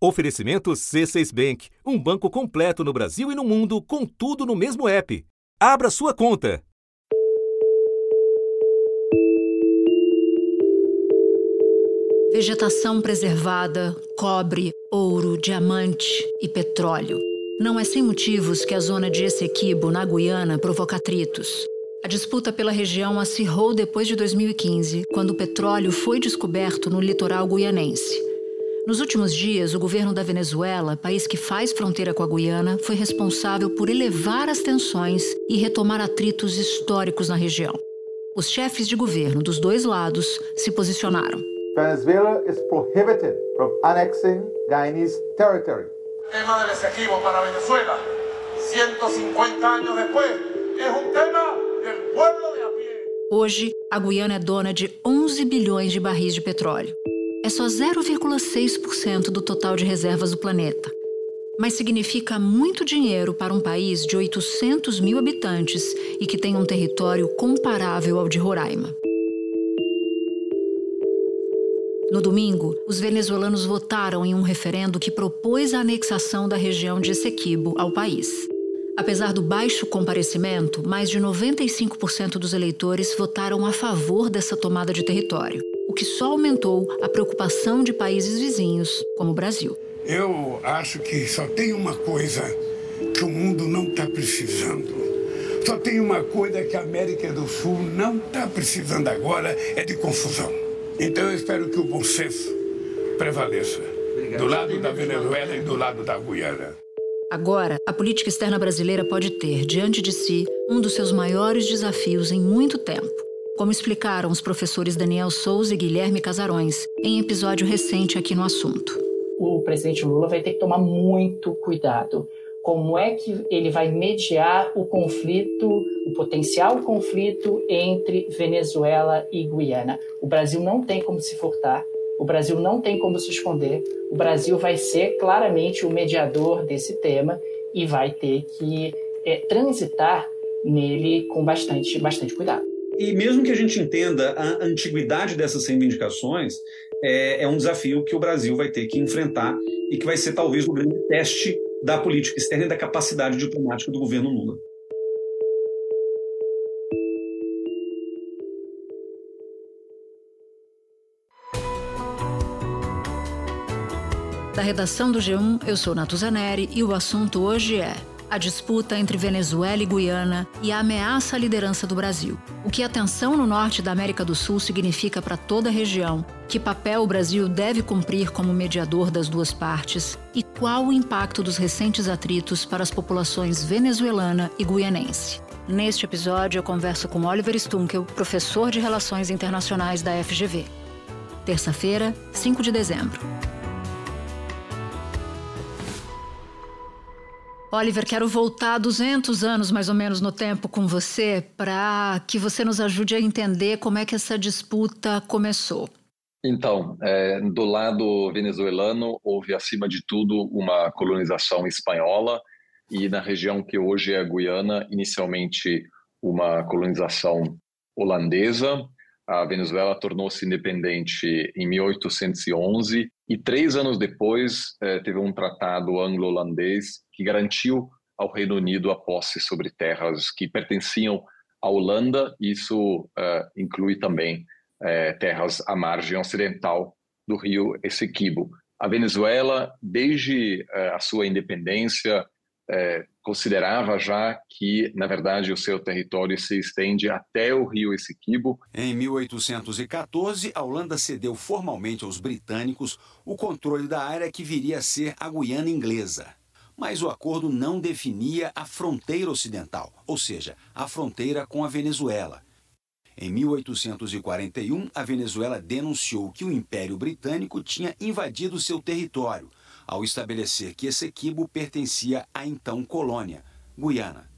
Oferecimento C6 Bank, um banco completo no Brasil e no mundo, com tudo no mesmo app. Abra sua conta. Vegetação preservada, cobre, ouro, diamante e petróleo. Não é sem motivos que a zona de Essequibo, na Guiana, provoca atritos. A disputa pela região acirrou depois de 2015, quando o petróleo foi descoberto no litoral guianense. Nos últimos dias, o governo da Venezuela, país que faz fronteira com a Guiana, foi responsável por elevar as tensões e retomar atritos históricos na região. Os chefes de governo dos dois lados se posicionaram. Venezuela is prohibited from annexing Guyanese territory. tema del Esequibo para Venezuela, 150 años después, es un tema Hoje, a Guiana é dona de 11 bilhões de barris de petróleo. É só 0,6% do total de reservas do planeta. Mas significa muito dinheiro para um país de 800 mil habitantes e que tem um território comparável ao de Roraima. No domingo, os venezuelanos votaram em um referendo que propôs a anexação da região de Essequibo ao país. Apesar do baixo comparecimento, mais de 95% dos eleitores votaram a favor dessa tomada de território, o que só aumentou a preocupação de países vizinhos, como o Brasil. Eu acho que só tem uma coisa que o mundo não está precisando. Só tem uma coisa que a América do Sul não está precisando agora, é de confusão. Então eu espero que o bom senso prevaleça. Obrigado. Do lado da Venezuela e do lado da Guiana. Agora, a política externa brasileira pode ter diante de si um dos seus maiores desafios em muito tempo, como explicaram os professores Daniel Souza e Guilherme Casarões em episódio recente aqui no assunto. O presidente Lula vai ter que tomar muito cuidado. Como é que ele vai mediar o conflito, o potencial conflito entre Venezuela e Guiana? O Brasil não tem como se furtar o Brasil não tem como se esconder. O Brasil vai ser claramente o mediador desse tema e vai ter que é, transitar nele com bastante, bastante cuidado. E mesmo que a gente entenda a antiguidade dessas reivindicações, é, é um desafio que o Brasil vai ter que enfrentar e que vai ser talvez o grande teste da política externa e da capacidade diplomática do governo Lula. Da redação do G1, eu sou Natuzaneri e o assunto hoje é a disputa entre Venezuela e Guiana e a ameaça à liderança do Brasil. O que a tensão no norte da América do Sul significa para toda a região, que papel o Brasil deve cumprir como mediador das duas partes e qual o impacto dos recentes atritos para as populações venezuelana e guianense. Neste episódio, eu converso com Oliver Stunkel, professor de Relações Internacionais da FGV. Terça-feira, 5 de dezembro. Oliver, quero voltar 200 anos mais ou menos no tempo com você para que você nos ajude a entender como é que essa disputa começou. Então, é, do lado venezuelano, houve acima de tudo uma colonização espanhola e na região que hoje é a Guiana, inicialmente uma colonização holandesa. A Venezuela tornou-se independente em 1811 e três anos depois eh, teve um tratado anglo-holandês que garantiu ao Reino Unido a posse sobre terras que pertenciam à Holanda. Isso uh, inclui também uh, terras à margem ocidental do rio Essequibo. A Venezuela, desde a sua independência, considerava já que, na verdade, o seu território se estende até o rio Essequibo. Em 1814, a Holanda cedeu formalmente aos britânicos o controle da área que viria a ser a Guiana Inglesa mas o acordo não definia a fronteira ocidental, ou seja, a fronteira com a Venezuela. Em 1841, a Venezuela denunciou que o Império Britânico tinha invadido seu território, ao estabelecer que Essequibo pertencia à então colônia, Guiana.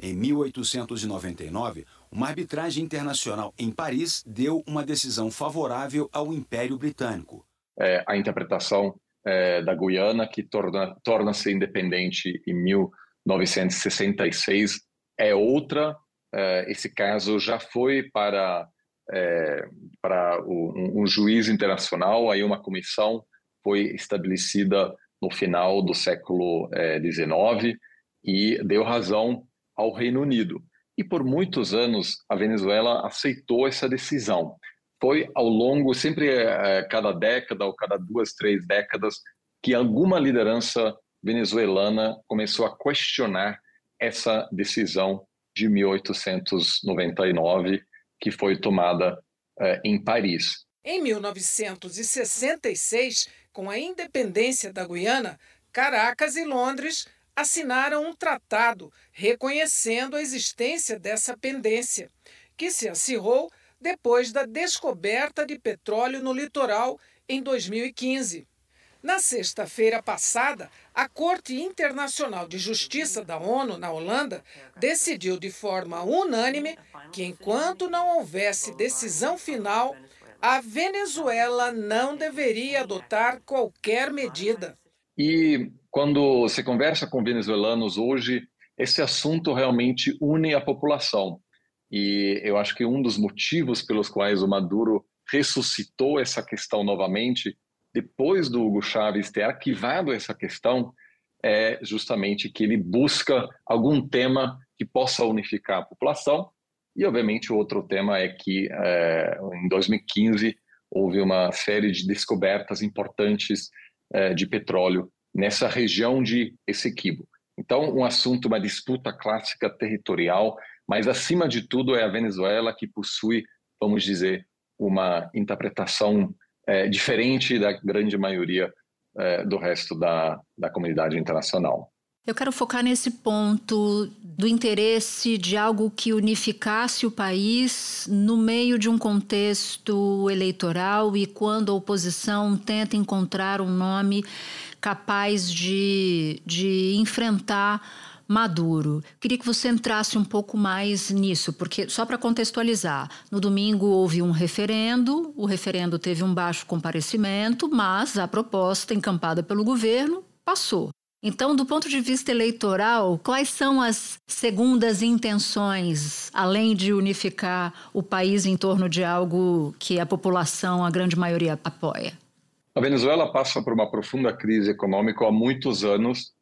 Em 1899, uma arbitragem internacional em Paris deu uma decisão favorável ao Império Britânico. É, a interpretação é, da Guiana, que torna, torna-se independente em 1966, é outra. É, esse caso já foi para, é, para o, um, um, juiz internacional, aí uma comissão foi estabelecida no final do século XIX e deu razão ao Reino Unido. E por muitos anos a Venezuela aceitou essa decisão. Foi ao longo, sempre é, cada década ou cada duas, três décadas, que alguma liderança venezuelana começou a questionar essa decisão de 1899 que foi tomada é, em Paris. Em 1966, com a independência da Guiana, Caracas e Londres assinaram um tratado reconhecendo a existência dessa pendência, que se acirrou depois da descoberta de petróleo no litoral em 2015. Na sexta-feira passada, a Corte Internacional de Justiça da ONU, na Holanda, decidiu de forma unânime que, enquanto não houvesse decisão final, a Venezuela não deveria adotar qualquer medida. E quando você conversa com venezuelanos hoje, esse assunto realmente une a população. E eu acho que um dos motivos pelos quais o Maduro ressuscitou essa questão novamente, depois do Hugo Chávez ter arquivado essa questão, é justamente que ele busca algum tema que possa unificar a população. E, obviamente, o outro tema é que, é, em 2015, houve uma série de descobertas importantes é, de petróleo nessa região de Essequibo. Então, um assunto, uma disputa clássica territorial, mas acima de tudo é a Venezuela que possui, vamos dizer, uma interpretação é, diferente da grande maioria do resto da, da comunidade internacional. Eu quero focar nesse ponto do interesse de algo que unificasse o país no meio de um contexto eleitoral e quando a oposição tenta encontrar um nome capaz de, de enfrentar Maduro. Queria que você entrasse um pouco mais nisso, porque só para contextualizar, no domingo houve um referendo, o referendo teve um baixo comparecimento, mas a proposta encampada pelo governo passou. Então, do ponto de vista eleitoral, quais são as segundas intenções, além de unificar o país em torno de algo que a população, a grande maioria, apoia? A Venezuela passa por uma profunda crise econômica há muitos anos.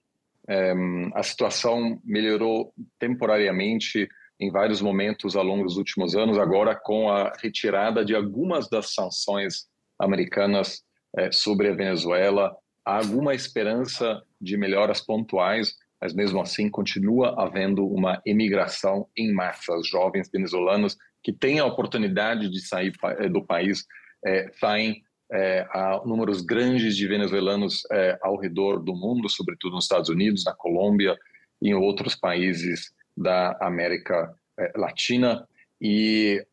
É, a situação melhorou temporariamente em vários momentos ao longo dos últimos anos, agora com a retirada de algumas das sanções americanas é, sobre a Venezuela. Há alguma esperança de melhoras pontuais, mas mesmo assim continua havendo uma emigração em massa. Os jovens venezuelanos que têm a oportunidade de sair do país é, saem é, há números grandes de venezuelanos é, ao redor do mundo, sobretudo nos Estados Unidos, na Colômbia e em outros países da América é, Latina. E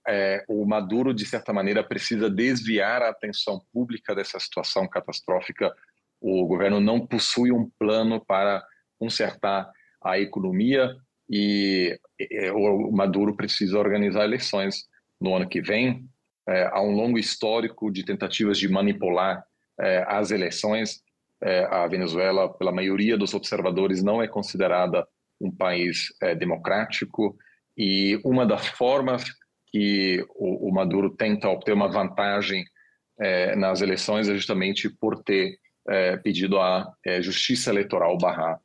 o Maduro, de certa maneira, precisa desviar a atenção pública dessa situação catastrófica. O governo não possui um plano para consertar a economia e o Maduro precisa organizar eleições no ano que vem é, há um longo histórico de tentativas de manipular é, as eleições. É, a Venezuela, pela maioria dos observadores, não é considerada um país é, democrático e uma das formas que o, o Maduro tenta obter uma vantagem é, nas eleições é justamente por ter é, pedido à Justiça Eleitoral barrar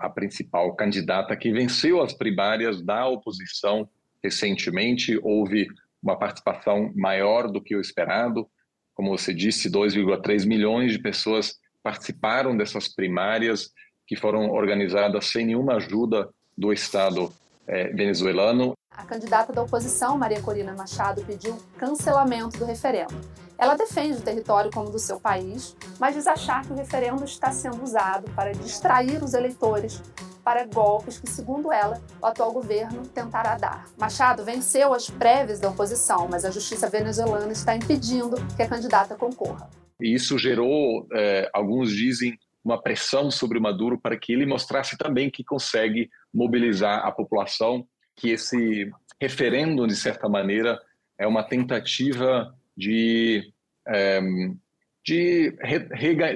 a principal candidata que venceu as primárias da oposição recentemente. Houve uma participação maior do que o esperado. Como você disse, 2,3 milhões de pessoas participaram dessas primárias que foram organizadas sem nenhuma ajuda do Estado é, venezuelano. A candidata da oposição, Maria Corina Machado, pediu cancelamento do referendo. Ela defende o território como do seu país, mas diz achar que o referendo está sendo usado para distrair os eleitores para golpes que, segundo ela, o atual governo tentará dar. Machado venceu as prévias da oposição, mas a justiça venezuelana está impedindo que a candidata concorra. E isso gerou, é, alguns dizem, uma pressão sobre o Maduro para que ele mostrasse também que consegue mobilizar a população, que esse referendo, de certa maneira, é uma tentativa de, é, de,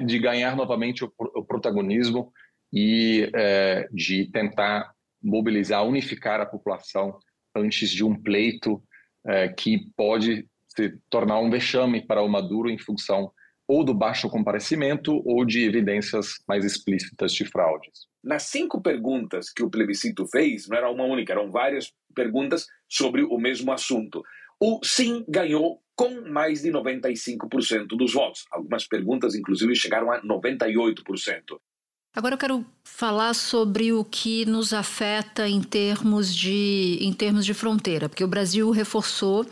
de ganhar novamente o, o protagonismo e é, de tentar mobilizar, unificar a população antes de um pleito é, que pode se tornar um vexame para o Maduro em função ou do baixo comparecimento ou de evidências mais explícitas de fraudes. Nas cinco perguntas que o plebiscito fez, não era uma única, eram várias perguntas sobre o mesmo assunto. O sim ganhou com mais de 95% dos votos. Algumas perguntas, inclusive, chegaram a 98%. Agora eu quero falar sobre o que nos afeta em termos de, em termos de fronteira, porque o Brasil reforçou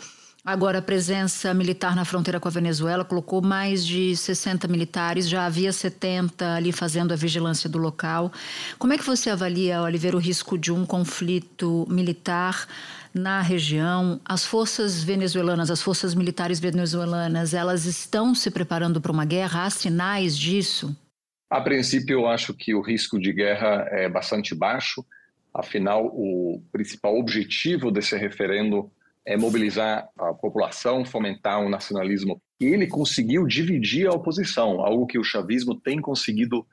agora a presença militar na fronteira com a Venezuela, colocou mais de 60 militares, já havia 70 ali fazendo a vigilância do local. Como é que você avalia, Oliveira, o risco de um conflito militar na região? As forças venezuelanas, as forças militares venezuelanas, elas estão se preparando para uma guerra? Há sinais disso? A princípio, eu acho que o risco de guerra é bastante baixo. Afinal, o principal objetivo desse referendo é mobilizar a população, fomentar um nacionalismo. E ele conseguiu dividir a oposição, algo que o chavismo tem conseguido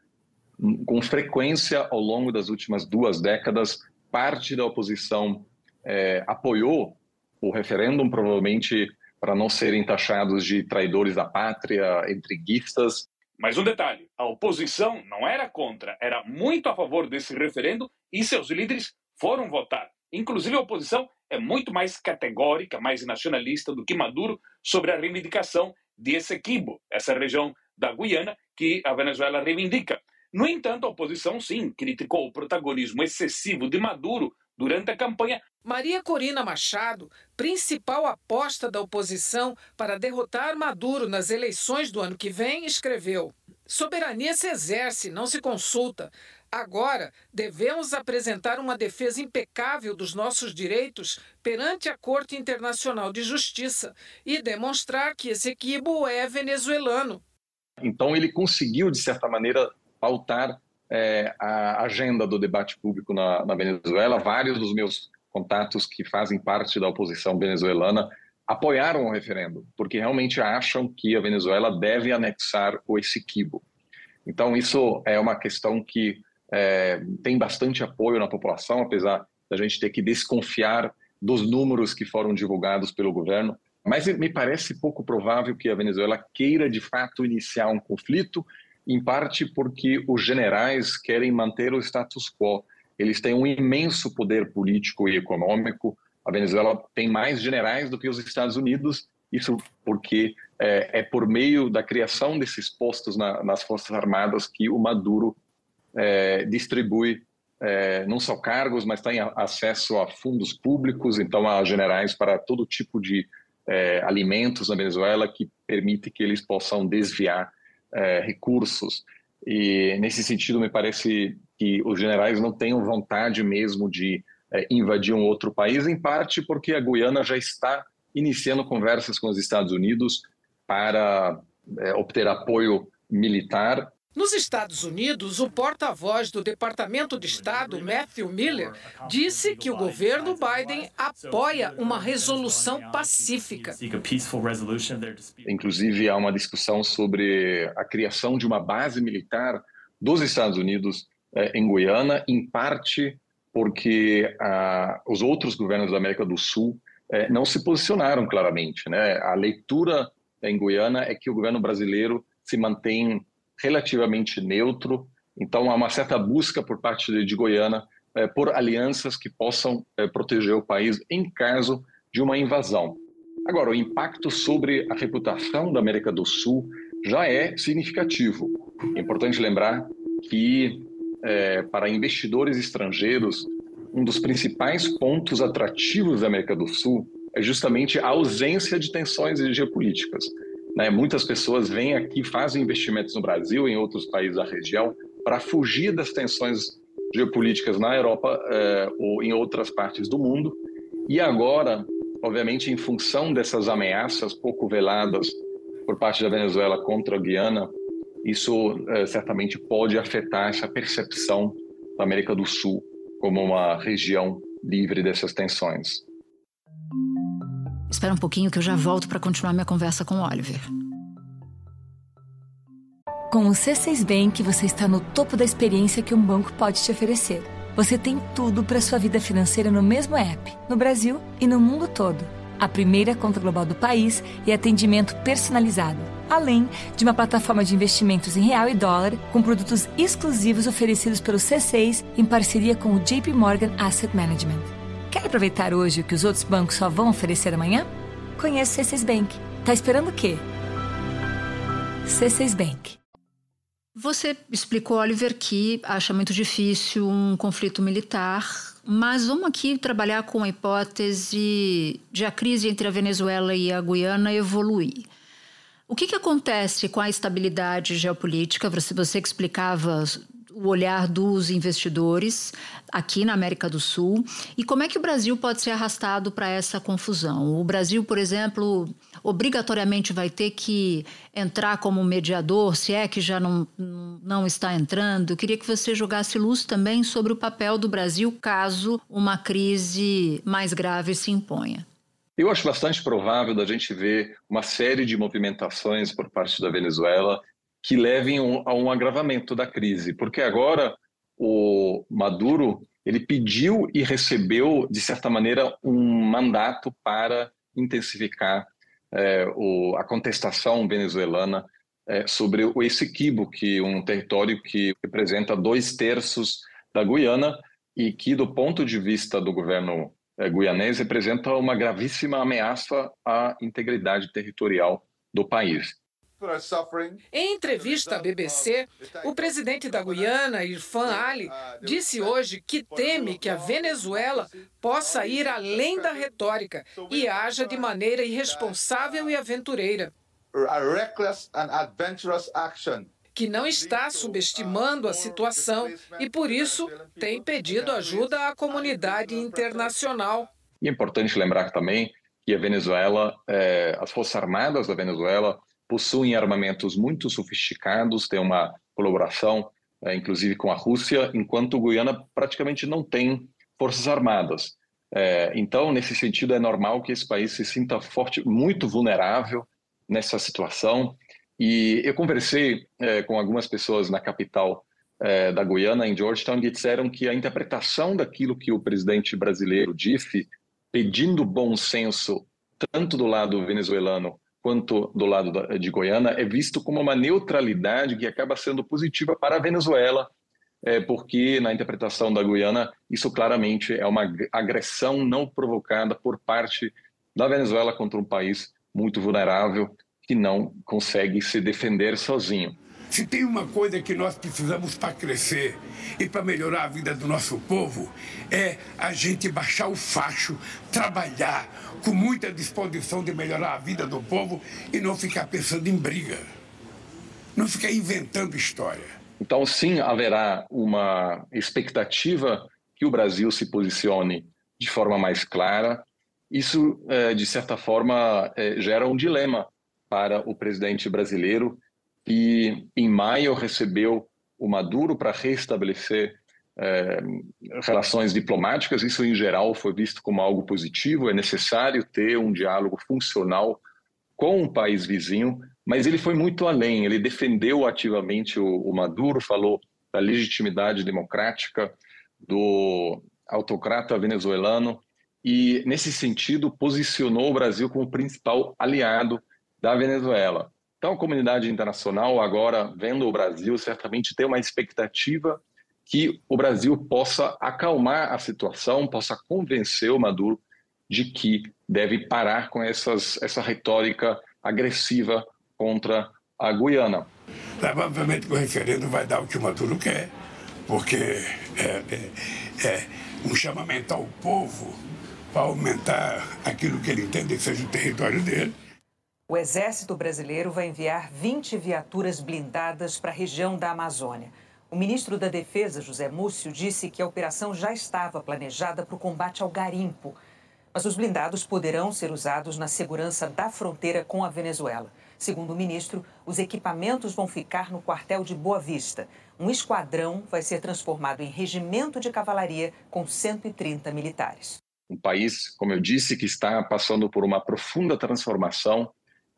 com frequência ao longo das últimas duas décadas. Parte da oposição é, apoiou o referendo, provavelmente para não serem taxados de traidores da pátria, entreguistas, mas um detalhe: a oposição não era contra, era muito a favor desse referendo e seus líderes foram votar. Inclusive, a oposição é muito mais categórica, mais nacionalista do que Maduro sobre a reivindicação de Essequibo, essa região da Guiana que a Venezuela reivindica. No entanto, a oposição, sim, criticou o protagonismo excessivo de Maduro durante a campanha. Maria Corina Machado, principal aposta da oposição para derrotar Maduro nas eleições do ano que vem, escreveu: Soberania se exerce, não se consulta. Agora, devemos apresentar uma defesa impecável dos nossos direitos perante a Corte Internacional de Justiça e demonstrar que esse equibo é venezuelano. Então, ele conseguiu, de certa maneira, pautar é, a agenda do debate público na, na, Venezuela. Vários dos meus contatos que fazem parte da oposição venezuelana apoiaram o referendo, porque realmente acham que a Venezuela deve anexar o Essequibo. Então, isso é uma questão que é, tem bastante apoio na população, apesar da gente ter que desconfiar dos números que foram divulgados pelo governo. Mas me parece pouco provável que a Venezuela queira de fato iniciar um conflito em parte porque os generais querem manter o status quo. Eles têm um imenso poder político e econômico. A Venezuela tem mais generais do que os Estados Unidos, isso porque é, é por meio da criação desses postos na, nas Forças Armadas que o Maduro é, distribui é, não só cargos, mas tem acesso a fundos públicos, então a generais para todo tipo de é, alimentos na Venezuela que permite que eles possam desviar é, recursos. E nesse sentido, me parece que os generais não tenham vontade mesmo de é, invadir um outro país, em parte porque a Guiana já está iniciando conversas com os Estados Unidos para é, obter apoio militar nos Estados Unidos, o porta-voz do Departamento de Estado, Matthew Miller, disse que o governo Biden apoia uma resolução pacífica. Inclusive, há uma discussão sobre a criação de uma base militar dos Estados Unidos eh, em Guiana, em parte porque ah, os outros governos da América do Sul eh, não se posicionaram claramente. Né? A leitura em Guiana é que o governo brasileiro se mantém relativamente neutro. Então, há uma certa busca por parte de, de Goiânia é, por alianças que possam é, proteger o país em caso de uma invasão. Agora, o impacto sobre a reputação da América do Sul já é significativo. É importante lembrar que, é, para investidores estrangeiros, um dos principais pontos atrativos da América do Sul é justamente a ausência de tensões geopolíticas. Né? Muitas pessoas vêm aqui, fazem investimentos no Brasil, em outros países da região, para fugir das tensões geopolíticas na Europa eh, ou em outras partes do mundo. E agora, obviamente, em função dessas ameaças pouco veladas por parte da Venezuela contra a Guiana, isso eh, certamente pode afetar essa percepção da América do Sul como uma região livre dessas tensões. Espera um pouquinho que eu já volto para continuar minha conversa com o Oliver. Com o C6 Bank, você está no topo da experiência que um banco pode te oferecer. Você tem tudo para sua vida financeira no mesmo app, no Brasil e no mundo todo. A primeira conta global do país e atendimento personalizado além de uma plataforma de investimentos em real e dólar com produtos exclusivos oferecidos pelo C6 em parceria com o JP Morgan Asset Management. Quer aproveitar hoje o que os outros bancos só vão oferecer amanhã? Conheça o C6 Bank. Tá esperando o quê? C6 Bank. Você explicou, Oliver, que acha muito difícil um conflito militar, mas vamos aqui trabalhar com a hipótese de a crise entre a Venezuela e a Guiana evoluir. O que, que acontece com a estabilidade geopolítica? Você, você explicava o olhar dos investidores aqui na América do Sul e como é que o Brasil pode ser arrastado para essa confusão? O Brasil, por exemplo, obrigatoriamente vai ter que entrar como mediador, se é que já não, não está entrando. Eu queria que você jogasse luz também sobre o papel do Brasil caso uma crise mais grave se imponha. Eu acho bastante provável da gente ver uma série de movimentações por parte da Venezuela que levem a um agravamento da crise, porque agora o Maduro ele pediu e recebeu de certa maneira um mandato para intensificar é, o, a contestação venezuelana é, sobre o Essequibo, que é um território que representa dois terços da Guiana e que, do ponto de vista do governo é, guianês, representa uma gravíssima ameaça à integridade territorial do país. Em entrevista à BBC, o presidente da Guiana, Irfan Ali, disse hoje que teme que a Venezuela possa ir além da retórica e haja de maneira irresponsável e aventureira. Que não está subestimando a situação e, por isso, tem pedido ajuda à comunidade internacional. E é importante lembrar também que a Venezuela, eh, as Forças Armadas da Venezuela, possuem armamentos muito sofisticados, tem uma colaboração, é, inclusive com a Rússia, enquanto Guiana praticamente não tem forças armadas. É, então, nesse sentido, é normal que esse país se sinta forte, muito vulnerável nessa situação. E eu conversei é, com algumas pessoas na capital é, da Guiana, em Georgetown, que disseram que a interpretação daquilo que o presidente brasileiro disse, pedindo bom senso tanto do lado venezuelano quanto do lado de Goiânia, é visto como uma neutralidade que acaba sendo positiva para a Venezuela, é, porque, na interpretação da Guiana, isso claramente é uma agressão não provocada por parte da Venezuela contra um país muito vulnerável que não consegue se defender sozinho. Se tem uma coisa que nós precisamos para crescer e para melhorar a vida do nosso povo, é a gente baixar o facho, trabalhar com muita disposição de melhorar a vida do povo e não ficar pensando em briga. Não ficar inventando história. Então, sim, haverá uma expectativa que o Brasil se posicione de forma mais clara. Isso, é, de certa forma, é, gera um dilema para o presidente brasileiro e em maio recebeu o Maduro para restabelecer é, relações diplomáticas. Isso, em geral, foi visto como algo positivo. É necessário ter um diálogo funcional com um país vizinho, mas ele foi muito além. Ele defendeu ativamente o, o Maduro, falou da legitimidade democrática do autocrata venezuelano e, nesse sentido, posicionou o Brasil como principal aliado da Venezuela. Então, a comunidade internacional, agora vendo o Brasil, certamente tem uma expectativa que o Brasil possa acalmar a situação, possa convencer o Maduro de que deve parar com essas, essa retórica agressiva contra a Guiana. Provavelmente o referendo vai dar o que o Maduro quer, porque é, é, é um chamamento ao povo para aumentar aquilo que ele entende que seja o território dele. O Exército Brasileiro vai enviar 20 viaturas blindadas para a região da Amazônia. O ministro da Defesa, José Múcio, disse que a operação já estava planejada para o combate ao garimpo. Mas os blindados poderão ser usados na segurança da fronteira com a Venezuela. Segundo o ministro, os equipamentos vão ficar no quartel de Boa Vista. Um esquadrão vai ser transformado em regimento de cavalaria com 130 militares. Um país, como eu disse, que está passando por uma profunda transformação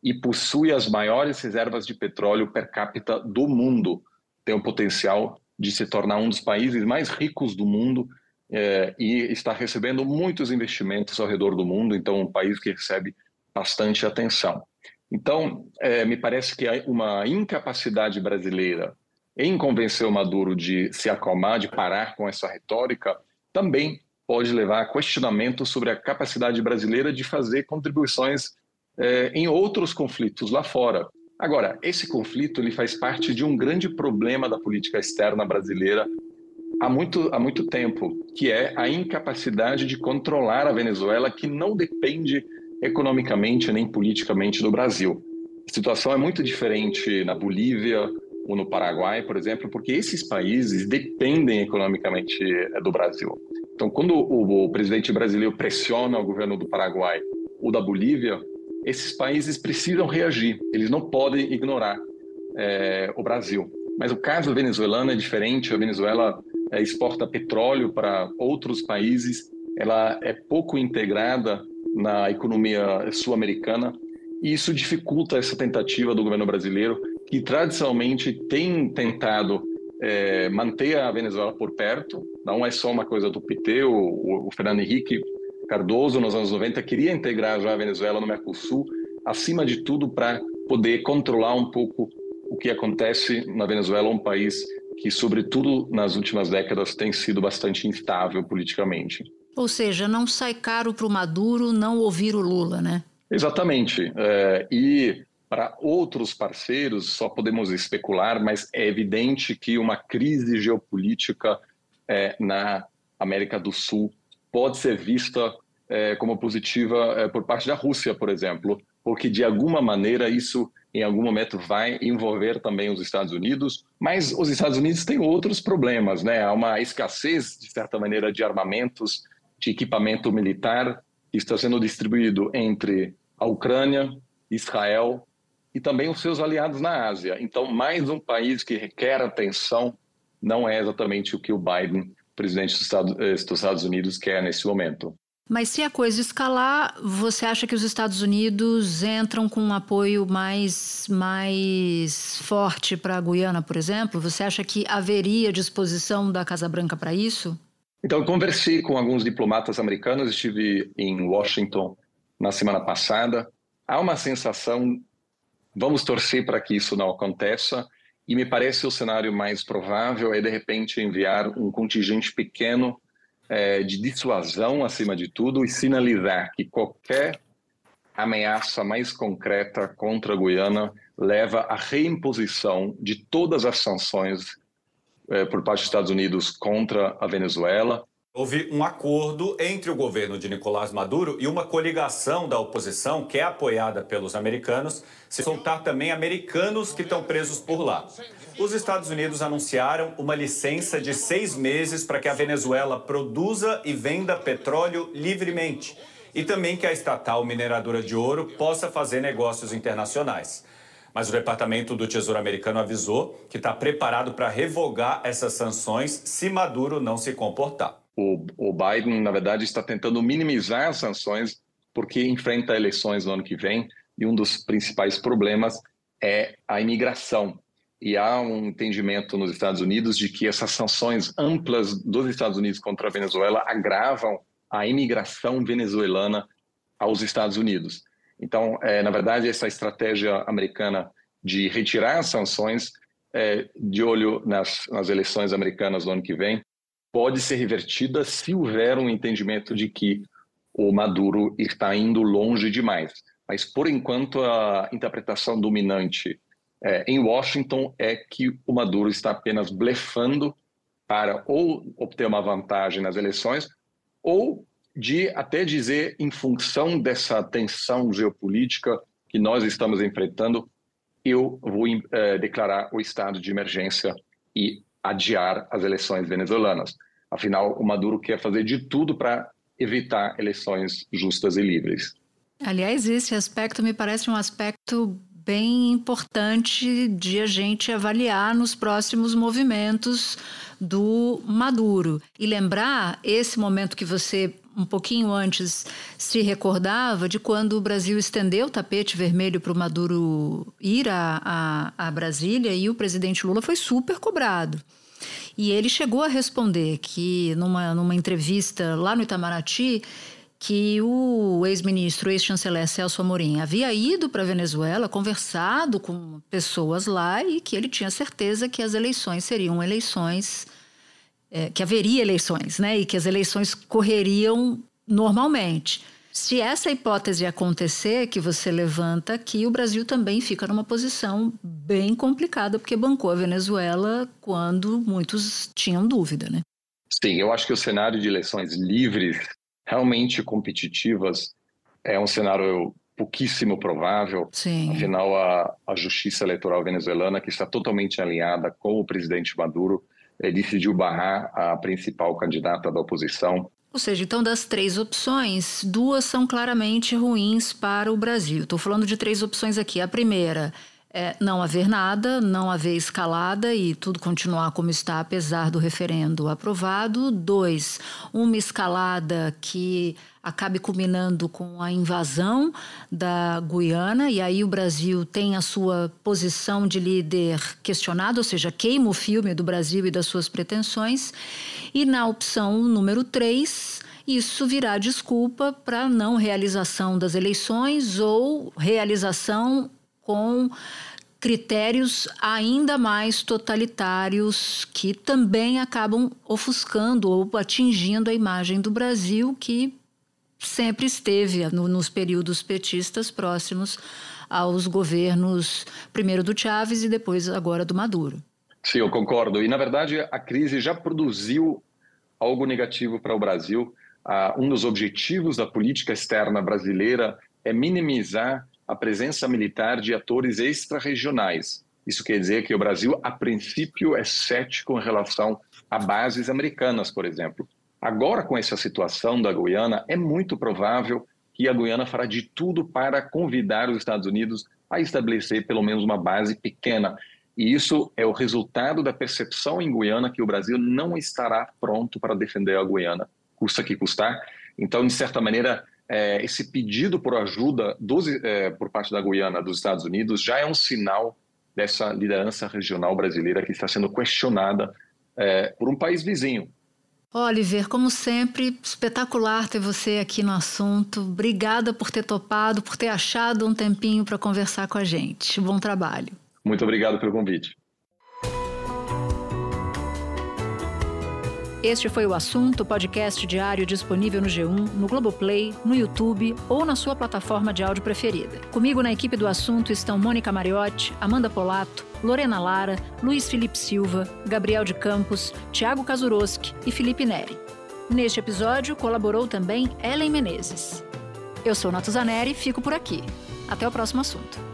e possui as maiores reservas de petróleo per capita do mundo. Tem o potencial de se tornar um dos países mais ricos do mundo é, e está recebendo muitos investimentos ao redor do mundo, então um país que recebe bastante atenção. Então, é, me parece que uma incapacidade brasileira em convencer o Maduro de se acalmar, de parar com essa retórica, também pode levar a questionamento sobre a capacidade brasileira de fazer contribuições é, em outros conflitos lá fora. Agora, esse conflito ele faz parte de um grande problema da política externa brasileira há muito, há muito tempo, que é a incapacidade de controlar a Venezuela, que não depende economicamente nem politicamente do Brasil. A situação é muito diferente na Bolívia ou no Paraguai, por exemplo, porque esses países dependem economicamente eh, do Brasil. Então, quando o, o presidente brasileiro pressiona o governo do Paraguai ou da Bolívia, esses países precisam reagir, eles não podem ignorar é, o Brasil. Mas o caso venezuelano é diferente, a Venezuela é, exporta petróleo para outros países, ela é pouco integrada na economia sul-americana. E isso dificulta essa tentativa do governo brasileiro, que tradicionalmente tem tentado é, manter a Venezuela por perto, não é só uma coisa do PT, o, o Fernando Henrique Cardoso, nos anos 90, queria integrar já a Venezuela no Mercosul, acima de tudo para poder controlar um pouco o que acontece na Venezuela, um país que, sobretudo nas últimas décadas, tem sido bastante instável politicamente. Ou seja, não sai caro para o Maduro não ouvir o Lula, né? Exatamente. É, e para outros parceiros, só podemos especular, mas é evidente que uma crise geopolítica é, na América do Sul pode ser vista é, como positiva é, por parte da Rússia, por exemplo, porque de alguma maneira isso em algum momento vai envolver também os Estados Unidos, mas os Estados Unidos têm outros problemas, né? Há uma escassez de certa maneira de armamentos, de equipamento militar que está sendo distribuído entre a Ucrânia, Israel e também os seus aliados na Ásia. Então, mais um país que requer atenção não é exatamente o que o Biden presidente dos Estados, eh, dos Estados Unidos quer nesse momento. Mas se a coisa escalar, você acha que os Estados Unidos entram com um apoio mais, mais forte para a Guiana, por exemplo? Você acha que haveria disposição da Casa Branca para isso? Então, eu conversei com alguns diplomatas americanos, estive em Washington na semana passada. Há uma sensação, vamos torcer para que isso não aconteça, e me parece o cenário mais provável é, de repente, enviar um contingente pequeno é, de dissuasão, acima de tudo, e sinalizar que qualquer ameaça mais concreta contra a Guiana leva à reimposição de todas as sanções é, por parte dos Estados Unidos contra a Venezuela Houve um acordo entre o governo de Nicolás Maduro e uma coligação da oposição, que é apoiada pelos americanos, se soltar também americanos que estão presos por lá. Os Estados Unidos anunciaram uma licença de seis meses para que a Venezuela produza e venda petróleo livremente e também que a estatal mineradora de ouro possa fazer negócios internacionais. Mas o Departamento do Tesouro americano avisou que está preparado para revogar essas sanções se Maduro não se comportar o, o Biden, na verdade, está tentando minimizar as sanções porque enfrenta eleições no ano que vem e um dos principais problemas é a imigração. E há um entendimento nos Estados Unidos de que essas sanções amplas dos Estados Unidos contra a Venezuela agravam a imigração venezuelana aos Estados Unidos. Então, é, na verdade, essa estratégia americana de retirar as sanções, é, de olho nas, nas eleições americanas do ano que vem, pode ser revertida se houver um entendimento de que o Maduro está indo longe demais. Mas, por enquanto, a interpretação dominante é, em Washington é que o Maduro está apenas blefando para ou obter uma vantagem nas eleições ou de até dizer, em função dessa tensão geopolítica que nós estamos enfrentando, eu vou é, declarar o estado de emergência e adiar as eleições venezuelanas. Afinal, o Maduro quer fazer de tudo para evitar eleições justas e livres. Aliás, esse aspecto me parece um aspecto bem importante de a gente avaliar nos próximos movimentos do Maduro. E lembrar esse momento que você, um pouquinho antes, se recordava de quando o Brasil estendeu o tapete vermelho para o Maduro ir a, a, a Brasília e o presidente Lula foi super cobrado. E ele chegou a responder que, numa, numa entrevista lá no Itamaraty, que o ex-ministro, ex-chanceler Celso Amorim havia ido para a Venezuela, conversado com pessoas lá e que ele tinha certeza que as eleições seriam eleições, é, que haveria eleições, né? E que as eleições correriam normalmente. Se essa hipótese acontecer, que você levanta aqui, o Brasil também fica numa posição bem complicada, porque bancou a Venezuela quando muitos tinham dúvida, né? Sim, eu acho que o cenário de eleições livres realmente competitivas é um cenário pouquíssimo provável. Sim. Afinal, a, a justiça eleitoral venezuelana, que está totalmente alinhada com o presidente Maduro, decidiu barrar a principal candidata da oposição. Ou seja, então das três opções, duas são claramente ruins para o Brasil. Estou falando de três opções aqui. A primeira é, não haver nada, não haver escalada e tudo continuar como está, apesar do referendo aprovado. Dois, uma escalada que acabe culminando com a invasão da Guiana, e aí o Brasil tem a sua posição de líder questionada, ou seja, queima o filme do Brasil e das suas pretensões. E na opção número três, isso virá desculpa para não realização das eleições ou realização com critérios ainda mais totalitários que também acabam ofuscando ou atingindo a imagem do Brasil que sempre esteve no, nos períodos petistas próximos aos governos primeiro do Chávez e depois agora do Maduro. Sim, eu concordo. E na verdade a crise já produziu algo negativo para o Brasil. Uh, um dos objetivos da política externa brasileira é minimizar a presença militar de atores extra-regionais. Isso quer dizer que o Brasil, a princípio, é cético em relação a bases americanas, por exemplo. Agora, com essa situação da Guiana, é muito provável que a Guiana fará de tudo para convidar os Estados Unidos a estabelecer pelo menos uma base pequena. E isso é o resultado da percepção em Guiana que o Brasil não estará pronto para defender a Guiana, custa que custar. Então, de certa maneira, é, esse pedido por ajuda dos, é, por parte da Guiana dos Estados Unidos já é um sinal dessa liderança regional brasileira que está sendo questionada é, por um país vizinho. Oliver, como sempre, espetacular ter você aqui no assunto. Obrigada por ter topado, por ter achado um tempinho para conversar com a gente. Bom trabalho. Muito obrigado pelo convite. Este foi o assunto, podcast diário disponível no G1, no Globoplay, no YouTube ou na sua plataforma de áudio preferida. Comigo na equipe do assunto estão Mônica Mariotti, Amanda Polato, Lorena Lara, Luiz Felipe Silva, Gabriel de Campos, Tiago Kazuroski e Felipe Neri. Neste episódio colaborou também Ellen Menezes. Eu sou Natuzaneri e fico por aqui. Até o próximo assunto.